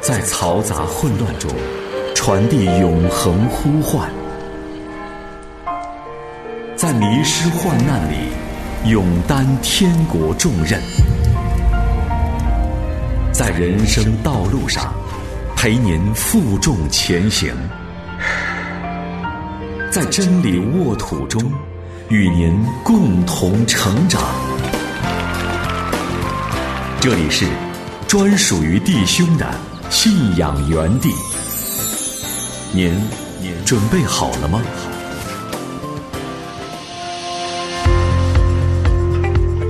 在嘈杂混乱中传递永恒呼唤，在迷失患难里勇担天国重任，在人生道路上陪您负重前行，在真理沃土中与您共同成长。这里是专属于弟兄的信仰原地，您您准备好了吗？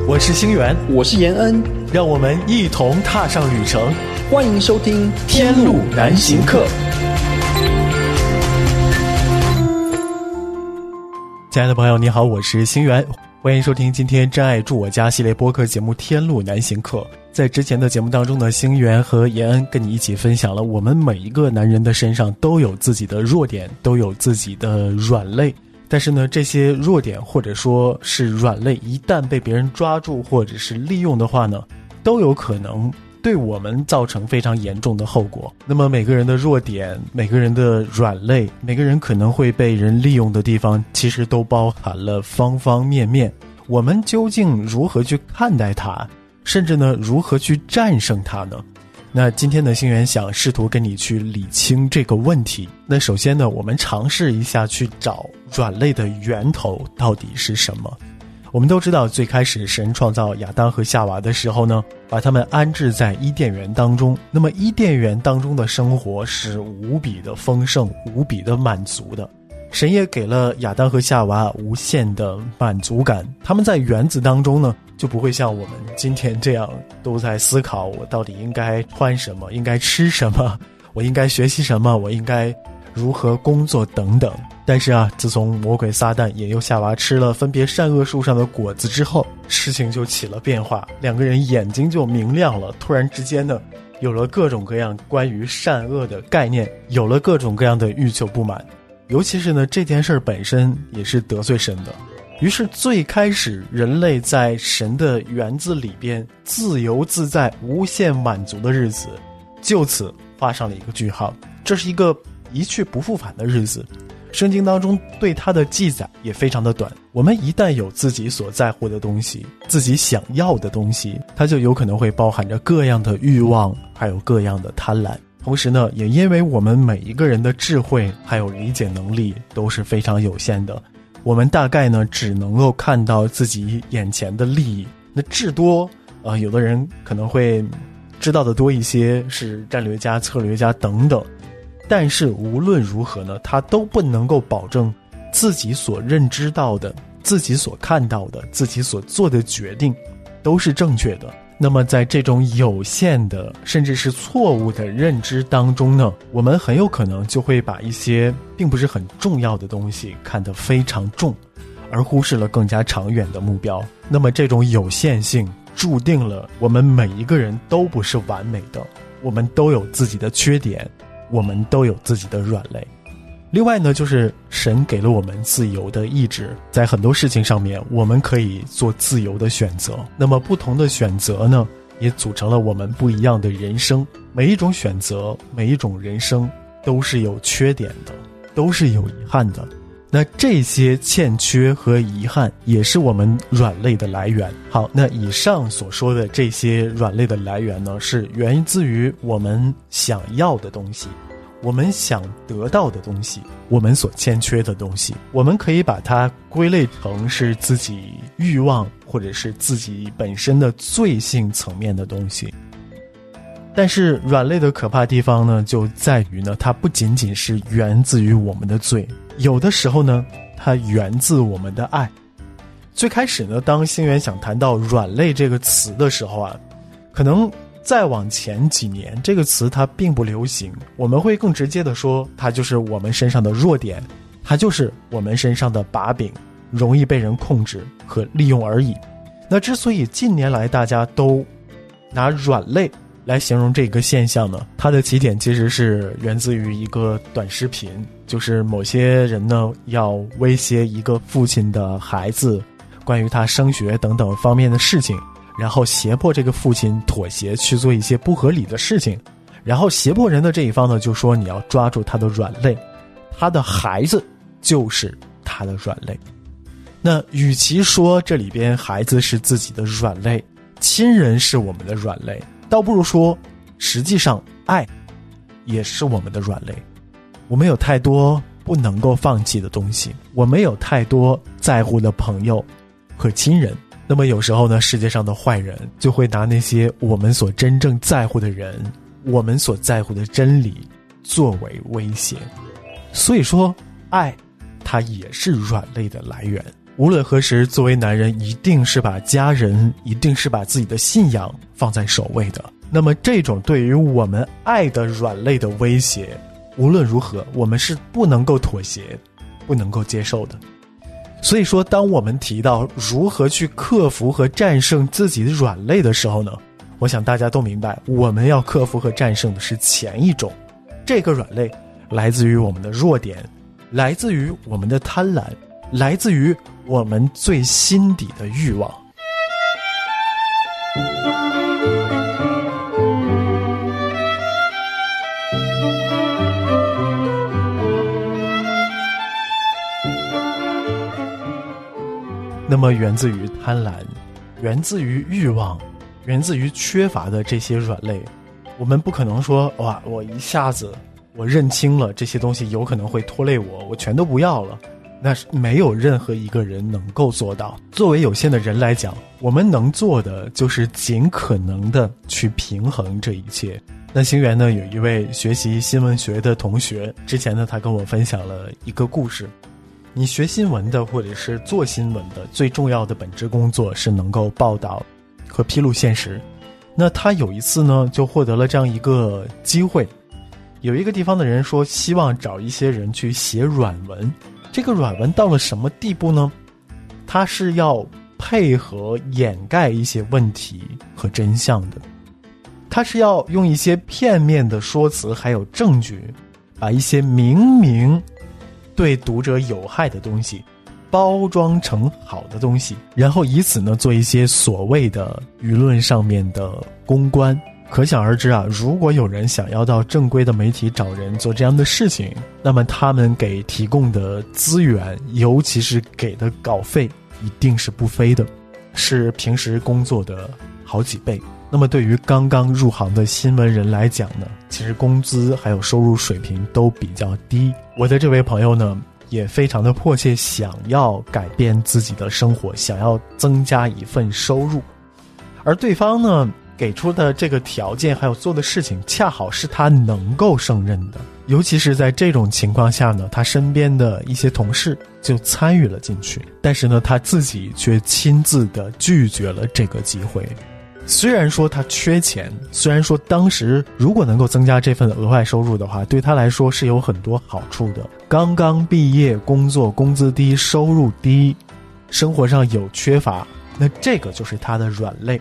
我是星源，我是延恩，让我们一同踏上旅程。欢迎收听《天路难行客》。亲爱的朋友，你好，我是星源，欢迎收听今天真爱住我家系列播客节目《天路难行客》。在之前的节目当中呢，星源和延恩跟你一起分享了，我们每一个男人的身上都有自己的弱点，都有自己的软肋。但是呢，这些弱点或者说是软肋，一旦被别人抓住或者是利用的话呢，都有可能对我们造成非常严重的后果。那么每个人的弱点，每个人的软肋，每个人可能会被人利用的地方，其实都包含了方方面面。我们究竟如何去看待它，甚至呢，如何去战胜它呢？那今天的星源想试图跟你去理清这个问题。那首先呢，我们尝试一下去找软肋的源头到底是什么。我们都知道，最开始神创造亚当和夏娃的时候呢，把他们安置在伊甸园当中。那么伊甸园当中的生活是无比的丰盛、无比的满足的。神也给了亚当和夏娃无限的满足感。他们在园子当中呢。就不会像我们今天这样都在思考我到底应该穿什么，应该吃什么，我应该学习什么，我应该如何工作等等。但是啊，自从魔鬼撒旦引诱夏娃吃了分别善恶树上的果子之后，事情就起了变化，两个人眼睛就明亮了。突然之间呢，有了各种各样关于善恶的概念，有了各种各样的欲求不满，尤其是呢，这件事本身也是得罪神的。于是，最开始人类在神的园子里边自由自在、无限满足的日子，就此画上了一个句号。这是一个一去不复返的日子。圣经当中对它的记载也非常的短。我们一旦有自己所在乎的东西、自己想要的东西，它就有可能会包含着各样的欲望，还有各样的贪婪。同时呢，也因为我们每一个人的智慧还有理解能力都是非常有限的。我们大概呢，只能够看到自己眼前的利益。那至多，啊，有的人可能会知道的多一些，是战略家、策略家等等。但是无论如何呢，他都不能够保证自己所认知到的、自己所看到的、自己所做的决定都是正确的。那么，在这种有限的甚至是错误的认知当中呢，我们很有可能就会把一些并不是很重要的东西看得非常重，而忽视了更加长远的目标。那么，这种有限性注定了我们每一个人都不是完美的，我们都有自己的缺点，我们都有自己的软肋。另外呢，就是神给了我们自由的意志，在很多事情上面，我们可以做自由的选择。那么不同的选择呢，也组成了我们不一样的人生。每一种选择，每一种人生，都是有缺点的，都是有遗憾的。那这些欠缺和遗憾，也是我们软肋的来源。好，那以上所说的这些软肋的来源呢，是源自于我们想要的东西。我们想得到的东西，我们所欠缺的东西，我们可以把它归类成是自己欲望或者是自己本身的罪性层面的东西。但是软肋的可怕地方呢，就在于呢，它不仅仅是源自于我们的罪，有的时候呢，它源自我们的爱。最开始呢，当星源想谈到软肋这个词的时候啊，可能。再往前几年，这个词它并不流行。我们会更直接的说，它就是我们身上的弱点，它就是我们身上的把柄，容易被人控制和利用而已。那之所以近年来大家都拿软肋来形容这个现象呢，它的起点其实是源自于一个短视频，就是某些人呢要威胁一个父亲的孩子，关于他升学等等方面的事情。然后胁迫这个父亲妥协去做一些不合理的事情，然后胁迫人的这一方呢，就说你要抓住他的软肋，他的孩子就是他的软肋。那与其说这里边孩子是自己的软肋，亲人是我们的软肋，倒不如说，实际上爱也是我们的软肋。我们有太多不能够放弃的东西，我们有太多在乎的朋友和亲人。那么有时候呢，世界上的坏人就会拿那些我们所真正在乎的人，我们所在乎的真理作为威胁。所以说，爱，它也是软肋的来源。无论何时，作为男人，一定是把家人，一定是把自己的信仰放在首位的。那么，这种对于我们爱的软肋的威胁，无论如何，我们是不能够妥协，不能够接受的。所以说，当我们提到如何去克服和战胜自己的软肋的时候呢，我想大家都明白，我们要克服和战胜的是前一种。这个软肋来自于我们的弱点，来自于我们的贪婪，来自于我们最心底的欲望。源自于贪婪，源自于欲望，源自于缺乏的这些软肋，我们不可能说哇，我一下子我认清了这些东西有可能会拖累我，我全都不要了。那是没有任何一个人能够做到。作为有限的人来讲，我们能做的就是尽可能的去平衡这一切。那星源呢，有一位学习新闻学的同学，之前呢，他跟我分享了一个故事。你学新闻的，或者是做新闻的，最重要的本职工作是能够报道和披露现实。那他有一次呢，就获得了这样一个机会，有一个地方的人说希望找一些人去写软文。这个软文到了什么地步呢？他是要配合掩盖一些问题和真相的，他是要用一些片面的说辞还有证据，把一些明明。对读者有害的东西，包装成好的东西，然后以此呢做一些所谓的舆论上面的公关。可想而知啊，如果有人想要到正规的媒体找人做这样的事情，那么他们给提供的资源，尤其是给的稿费，一定是不菲的，是平时工作的好几倍。那么对于刚刚入行的新闻人来讲呢，其实工资还有收入水平都比较低。我的这位朋友呢，也非常的迫切想要改变自己的生活，想要增加一份收入，而对方呢给出的这个条件还有做的事情，恰好是他能够胜任的。尤其是在这种情况下呢，他身边的一些同事就参与了进去，但是呢，他自己却亲自的拒绝了这个机会。虽然说他缺钱，虽然说当时如果能够增加这份额外收入的话，对他来说是有很多好处的。刚刚毕业，工作工资低，收入低，生活上有缺乏，那这个就是他的软肋。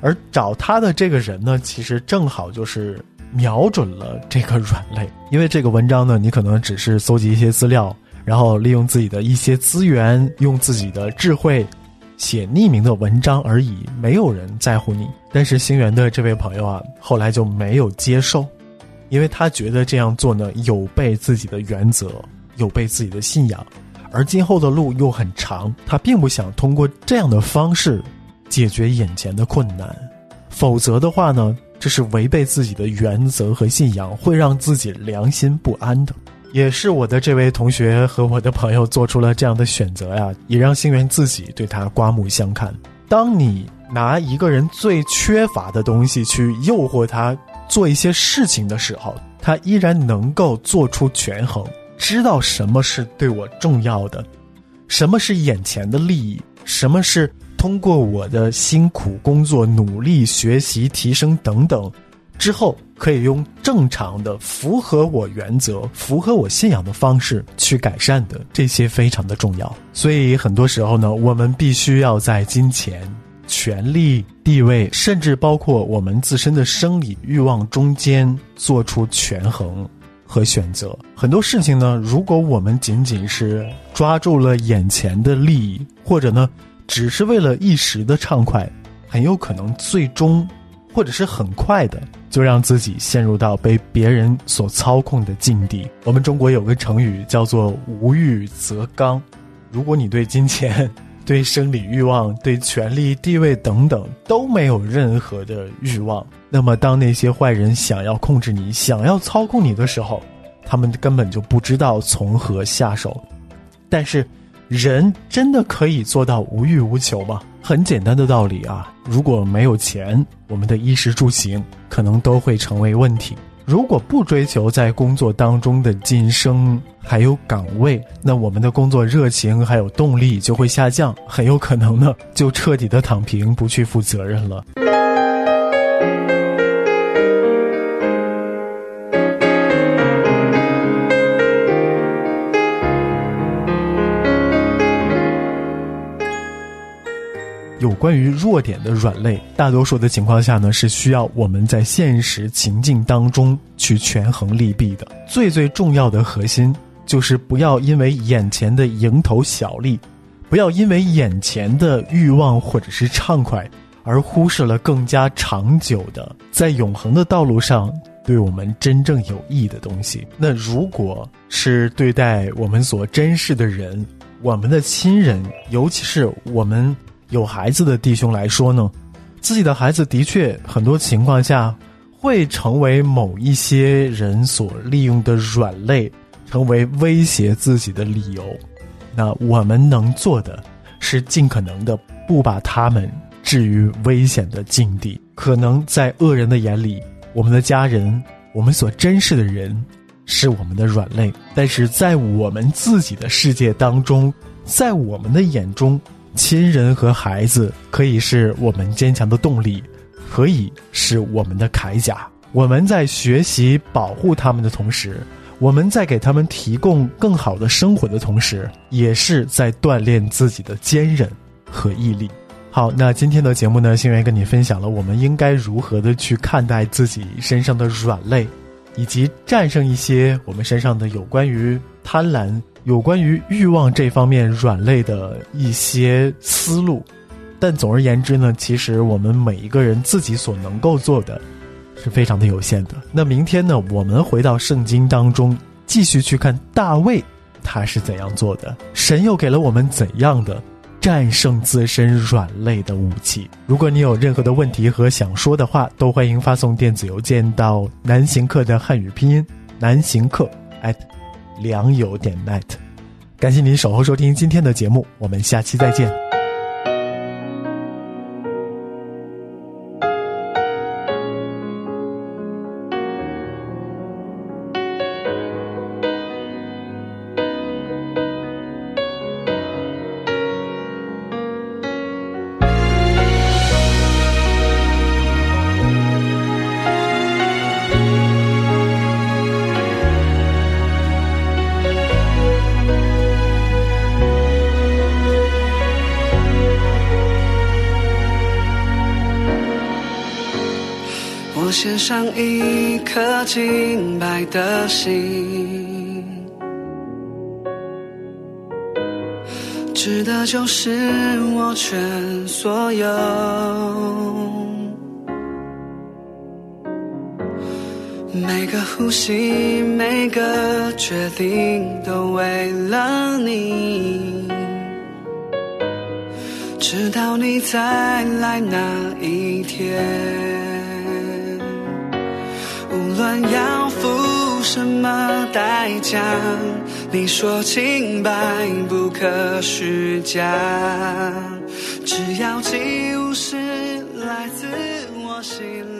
而找他的这个人呢，其实正好就是瞄准了这个软肋。因为这个文章呢，你可能只是搜集一些资料，然后利用自己的一些资源，用自己的智慧。写匿名的文章而已，没有人在乎你。但是星源的这位朋友啊，后来就没有接受，因为他觉得这样做呢有悖自己的原则，有悖自己的信仰，而今后的路又很长，他并不想通过这样的方式解决眼前的困难，否则的话呢，这是违背自己的原则和信仰，会让自己良心不安的。也是我的这位同学和我的朋友做出了这样的选择呀，也让星源自己对他刮目相看。当你拿一个人最缺乏的东西去诱惑他做一些事情的时候，他依然能够做出权衡，知道什么是对我重要的，什么是眼前的利益，什么是通过我的辛苦工作、努力学习、提升等等。之后可以用正常的、符合我原则、符合我信仰的方式去改善的，这些非常的重要。所以很多时候呢，我们必须要在金钱、权力、地位，甚至包括我们自身的生理欲望中间做出权衡和选择。很多事情呢，如果我们仅仅是抓住了眼前的利益，或者呢，只是为了一时的畅快，很有可能最终，或者是很快的。就让自己陷入到被别人所操控的境地。我们中国有个成语叫做“无欲则刚”，如果你对金钱、对生理欲望、对权力、地位等等都没有任何的欲望，那么当那些坏人想要控制你、想要操控你的时候，他们根本就不知道从何下手。但是，人真的可以做到无欲无求吗？很简单的道理啊，如果没有钱，我们的衣食住行可能都会成为问题。如果不追求在工作当中的晋升还有岗位，那我们的工作热情还有动力就会下降，很有可能呢就彻底的躺平，不去负责任了。关于弱点的软肋，大多数的情况下呢，是需要我们在现实情境当中去权衡利弊的。最最重要的核心就是不要因为眼前的蝇头小利，不要因为眼前的欲望或者是畅快，而忽视了更加长久的，在永恒的道路上对我们真正有益的东西。那如果是对待我们所珍视的人，我们的亲人，尤其是我们。有孩子的弟兄来说呢，自己的孩子的确很多情况下会成为某一些人所利用的软肋，成为威胁自己的理由。那我们能做的是尽可能的不把他们置于危险的境地。可能在恶人的眼里，我们的家人，我们所珍视的人，是我们的软肋；但是在我们自己的世界当中，在我们的眼中。亲人和孩子可以是我们坚强的动力，可以是我们的铠甲。我们在学习保护他们的同时，我们在给他们提供更好的生活的同时，也是在锻炼自己的坚韧和毅力。好，那今天的节目呢，星源跟你分享了我们应该如何的去看待自己身上的软肋，以及战胜一些我们身上的有关于贪婪。有关于欲望这方面软肋的一些思路，但总而言之呢，其实我们每一个人自己所能够做的，是非常的有限的。那明天呢，我们回到圣经当中，继续去看大卫他是怎样做的，神又给了我们怎样的战胜自身软肋的武器。如果你有任何的问题和想说的话，都欢迎发送电子邮件到南行客的汉语拼音南行客 at。良友点 net，感谢您守候收听今天的节目，我们下期再见。献上一颗清白的心，值得就是我全所有。每个呼吸，每个决定，都为了你。直到你再来那一天。要付什么代价，你说清白不可虚假，只要起舞是来自我心里。